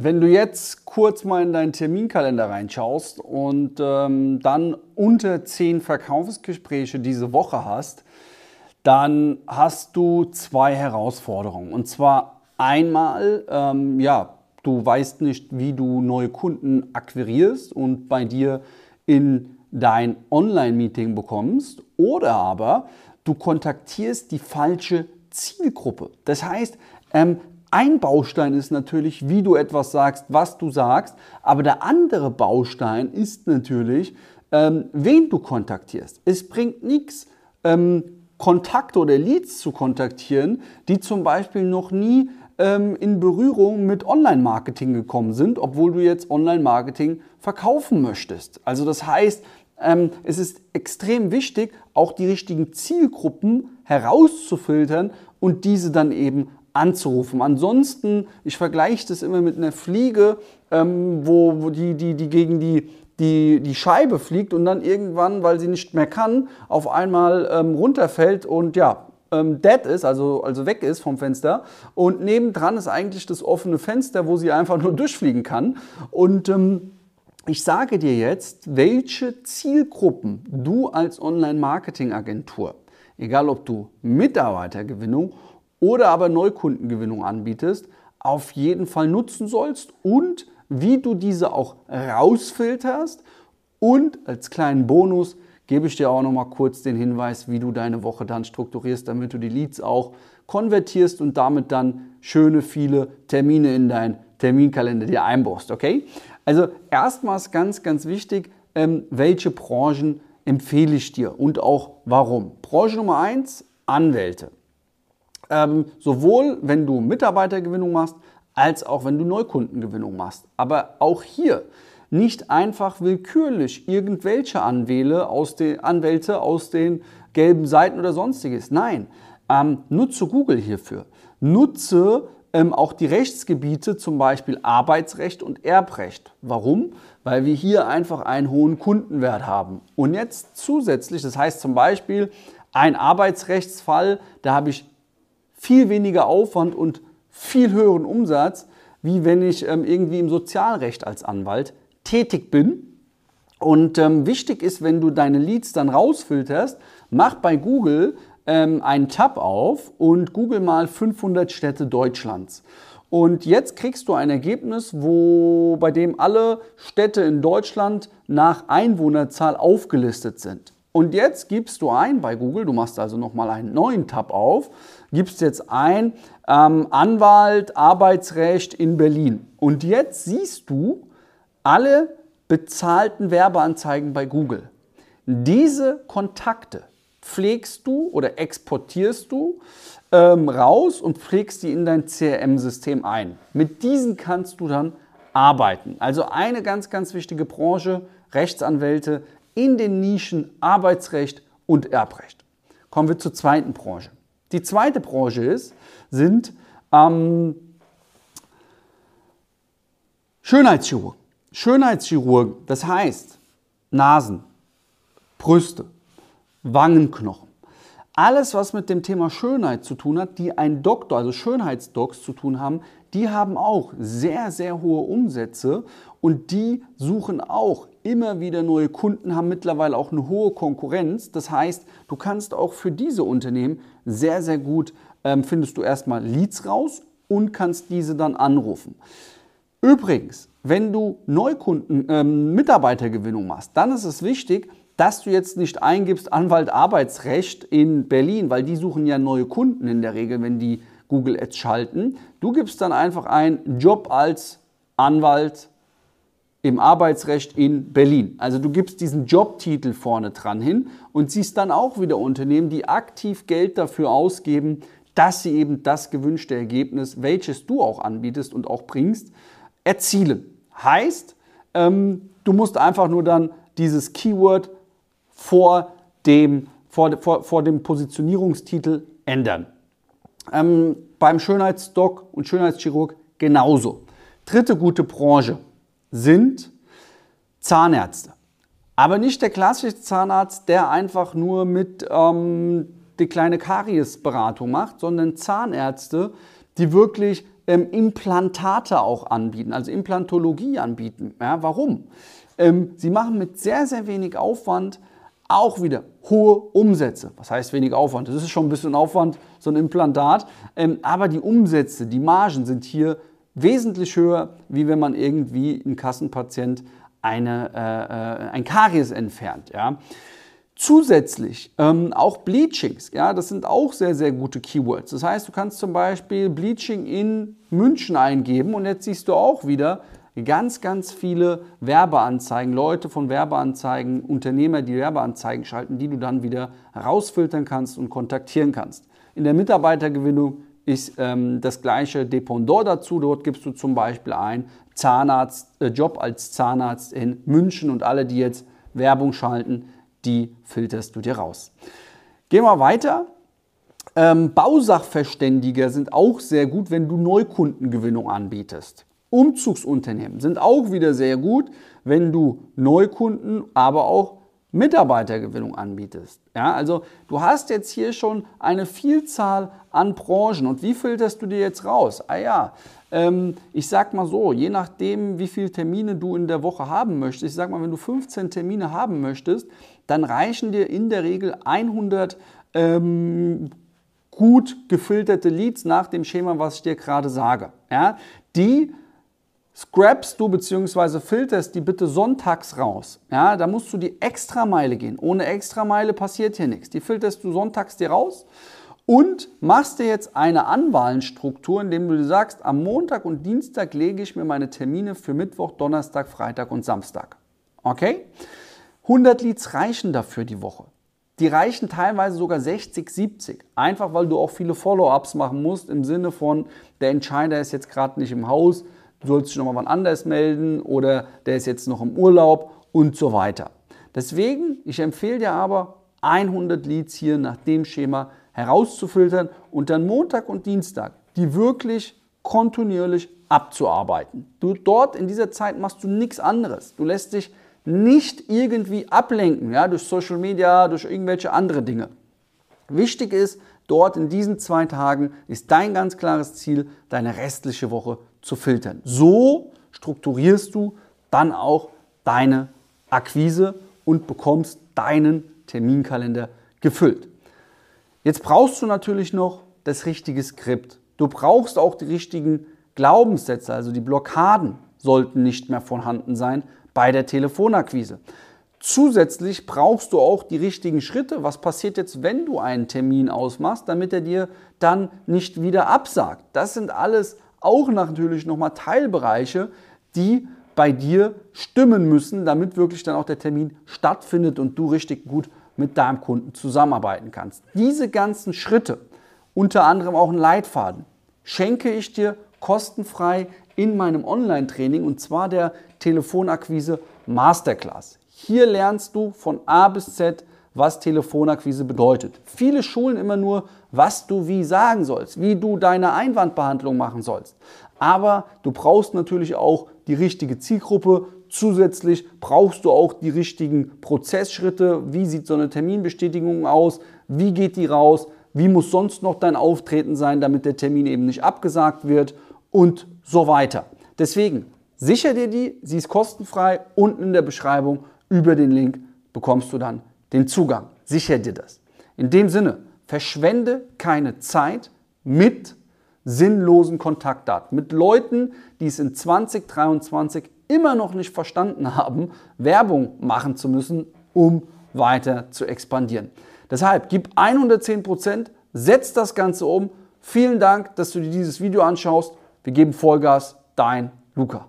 Wenn du jetzt kurz mal in deinen Terminkalender reinschaust und ähm, dann unter zehn Verkaufsgespräche diese Woche hast, dann hast du zwei Herausforderungen. Und zwar einmal, ähm, ja, du weißt nicht, wie du neue Kunden akquirierst und bei dir in dein Online-Meeting bekommst. Oder aber du kontaktierst die falsche Zielgruppe. Das heißt, ähm, ein Baustein ist natürlich, wie du etwas sagst, was du sagst, aber der andere Baustein ist natürlich, ähm, wen du kontaktierst. Es bringt nichts, ähm, Kontakte oder Leads zu kontaktieren, die zum Beispiel noch nie ähm, in Berührung mit Online-Marketing gekommen sind, obwohl du jetzt Online-Marketing verkaufen möchtest. Also das heißt, ähm, es ist extrem wichtig, auch die richtigen Zielgruppen herauszufiltern und diese dann eben anzurufen. Ansonsten, ich vergleiche das immer mit einer Fliege, ähm, wo, wo die, die, die gegen die, die, die Scheibe fliegt und dann irgendwann, weil sie nicht mehr kann, auf einmal ähm, runterfällt und ja, ähm, dead ist, also, also weg ist vom Fenster. Und nebendran ist eigentlich das offene Fenster, wo sie einfach nur durchfliegen kann. Und ähm, ich sage dir jetzt, welche Zielgruppen du als Online-Marketing-Agentur, egal ob du Mitarbeitergewinnung oder aber Neukundengewinnung anbietest, auf jeden Fall nutzen sollst und wie du diese auch rausfilterst. Und als kleinen Bonus gebe ich dir auch noch mal kurz den Hinweis, wie du deine Woche dann strukturierst, damit du die Leads auch konvertierst und damit dann schöne viele Termine in dein Terminkalender dir einbaust. Okay? Also erstmals ganz, ganz wichtig, ähm, welche Branchen empfehle ich dir und auch warum. Branche Nummer eins: Anwälte. Ähm, sowohl wenn du Mitarbeitergewinnung machst, als auch wenn du Neukundengewinnung machst. Aber auch hier nicht einfach willkürlich irgendwelche Anwähle aus den, Anwälte aus den gelben Seiten oder sonstiges. Nein, ähm, nutze Google hierfür. Nutze ähm, auch die Rechtsgebiete, zum Beispiel Arbeitsrecht und Erbrecht. Warum? Weil wir hier einfach einen hohen Kundenwert haben. Und jetzt zusätzlich, das heißt zum Beispiel ein Arbeitsrechtsfall, da habe ich viel weniger Aufwand und viel höheren Umsatz, wie wenn ich ähm, irgendwie im Sozialrecht als Anwalt tätig bin. Und ähm, wichtig ist, wenn du deine Leads dann rausfilterst, mach bei Google ähm, einen Tab auf und google mal 500 Städte Deutschlands. Und jetzt kriegst du ein Ergebnis, wo, bei dem alle Städte in Deutschland nach Einwohnerzahl aufgelistet sind. Und jetzt gibst du ein bei Google, du machst also nochmal einen neuen Tab auf, gibst jetzt ein ähm, Anwalt, Arbeitsrecht in Berlin. Und jetzt siehst du alle bezahlten Werbeanzeigen bei Google. Diese Kontakte pflegst du oder exportierst du ähm, raus und pflegst die in dein CRM-System ein. Mit diesen kannst du dann arbeiten. Also eine ganz, ganz wichtige Branche, Rechtsanwälte in den Nischen Arbeitsrecht und Erbrecht. Kommen wir zur zweiten Branche. Die zweite Branche ist, sind ähm, Schönheitschirurgen. Schönheitschirurgen, das heißt Nasen, Brüste, Wangenknochen. Alles, was mit dem Thema Schönheit zu tun hat, die ein Doktor, also Schönheitsdocs zu tun haben, die haben auch sehr, sehr hohe Umsätze und die suchen auch immer wieder neue Kunden, haben mittlerweile auch eine hohe Konkurrenz. Das heißt, du kannst auch für diese Unternehmen sehr, sehr gut, ähm, findest du erstmal Leads raus und kannst diese dann anrufen. Übrigens, wenn du Neukunden, ähm, Mitarbeitergewinnung machst, dann ist es wichtig, dass du jetzt nicht eingibst Anwalt Arbeitsrecht in Berlin, weil die suchen ja neue Kunden in der Regel, wenn die Google Ads schalten. Du gibst dann einfach einen Job als Anwalt im Arbeitsrecht in Berlin. Also du gibst diesen Jobtitel vorne dran hin und siehst dann auch wieder Unternehmen, die aktiv Geld dafür ausgeben, dass sie eben das gewünschte Ergebnis, welches du auch anbietest und auch bringst, erzielen. Heißt, ähm, du musst einfach nur dann dieses Keyword vor dem, vor, vor, vor dem Positionierungstitel ändern. Ähm, beim Schönheitsdoc und Schönheitschirurg genauso. Dritte gute Branche sind Zahnärzte. Aber nicht der klassische Zahnarzt, der einfach nur mit ähm, die kleine Kariesberatung macht, sondern Zahnärzte, die wirklich ähm, Implantate auch anbieten, also Implantologie anbieten. Ja, warum? Ähm, sie machen mit sehr, sehr wenig Aufwand auch wieder hohe Umsätze. Was heißt wenig Aufwand? Das ist schon ein bisschen Aufwand, so ein Implantat. Ähm, aber die Umsätze, die Margen sind hier wesentlich höher, wie wenn man irgendwie ein Kassenpatient eine, äh, äh, ein Karies entfernt. Ja. Zusätzlich ähm, auch Bleachings, ja, das sind auch sehr, sehr gute Keywords. Das heißt, du kannst zum Beispiel Bleaching in München eingeben und jetzt siehst du auch wieder, ganz, ganz viele Werbeanzeigen, Leute von Werbeanzeigen, Unternehmer, die Werbeanzeigen schalten, die du dann wieder rausfiltern kannst und kontaktieren kannst. In der Mitarbeitergewinnung ist ähm, das gleiche Dependant dazu. Dort gibst du zum Beispiel ein Zahnarzt, äh, Job als Zahnarzt in München und alle, die jetzt Werbung schalten, die filterst du dir raus. Gehen wir weiter. Ähm, Bausachverständiger sind auch sehr gut, wenn du Neukundengewinnung anbietest. Umzugsunternehmen sind auch wieder sehr gut, wenn du Neukunden, aber auch Mitarbeitergewinnung anbietest. Ja, also du hast jetzt hier schon eine Vielzahl an Branchen und wie filterst du dir jetzt raus? Ah ja, ähm, ich sag mal so, je nachdem, wie viele Termine du in der Woche haben möchtest, ich sag mal, wenn du 15 Termine haben möchtest, dann reichen dir in der Regel 100 ähm, gut gefilterte Leads nach dem Schema, was ich dir gerade sage. Ja, die scrapst du bzw. filterst die bitte sonntags raus. Ja, da musst du die Extrameile gehen. Ohne Extrameile passiert hier nichts. Die filterst du sonntags dir raus und machst dir jetzt eine Anwahlenstruktur, indem du dir sagst, am Montag und Dienstag lege ich mir meine Termine für Mittwoch, Donnerstag, Freitag und Samstag. Okay? 100 Leads reichen dafür die Woche. Die reichen teilweise sogar 60, 70. Einfach weil du auch viele Follow-ups machen musst im Sinne von, der Entscheider ist jetzt gerade nicht im Haus, du sollst dich nochmal wann anders melden oder der ist jetzt noch im Urlaub und so weiter. Deswegen, ich empfehle dir aber, 100 Leads hier nach dem Schema herauszufiltern und dann Montag und Dienstag die wirklich kontinuierlich abzuarbeiten. Du dort in dieser Zeit machst du nichts anderes. Du lässt dich nicht irgendwie ablenken, ja, durch Social Media, durch irgendwelche andere Dinge. Wichtig ist, dort in diesen zwei Tagen ist dein ganz klares Ziel, deine restliche Woche zu filtern. So strukturierst du dann auch deine Akquise und bekommst deinen Terminkalender gefüllt. Jetzt brauchst du natürlich noch das richtige Skript. Du brauchst auch die richtigen Glaubenssätze, also die Blockaden sollten nicht mehr vorhanden sein bei der Telefonakquise. Zusätzlich brauchst du auch die richtigen Schritte. Was passiert jetzt, wenn du einen Termin ausmachst, damit er dir dann nicht wieder absagt? Das sind alles auch natürlich nochmal Teilbereiche, die bei dir stimmen müssen, damit wirklich dann auch der Termin stattfindet und du richtig gut mit deinem Kunden zusammenarbeiten kannst. Diese ganzen Schritte, unter anderem auch ein Leitfaden, schenke ich dir kostenfrei in meinem Online-Training und zwar der Telefonakquise Masterclass. Hier lernst du von A bis Z, was Telefonakquise bedeutet. Viele schulen immer nur, was du wie sagen sollst, wie du deine Einwandbehandlung machen sollst. Aber du brauchst natürlich auch die richtige Zielgruppe. Zusätzlich brauchst du auch die richtigen Prozessschritte. Wie sieht so eine Terminbestätigung aus? Wie geht die raus? Wie muss sonst noch dein Auftreten sein, damit der Termin eben nicht abgesagt wird? Und so weiter. Deswegen sicher dir die, sie ist kostenfrei. Unten in der Beschreibung über den Link bekommst du dann den Zugang. Sicher dir das. In dem Sinne, verschwende keine Zeit mit sinnlosen Kontaktdaten, mit Leuten, die es in 2023 immer noch nicht verstanden haben, Werbung machen zu müssen, um weiter zu expandieren. Deshalb gib 110 Prozent, setz das Ganze um. Vielen Dank, dass du dir dieses Video anschaust. Wir geben Vollgas. Dein Luca.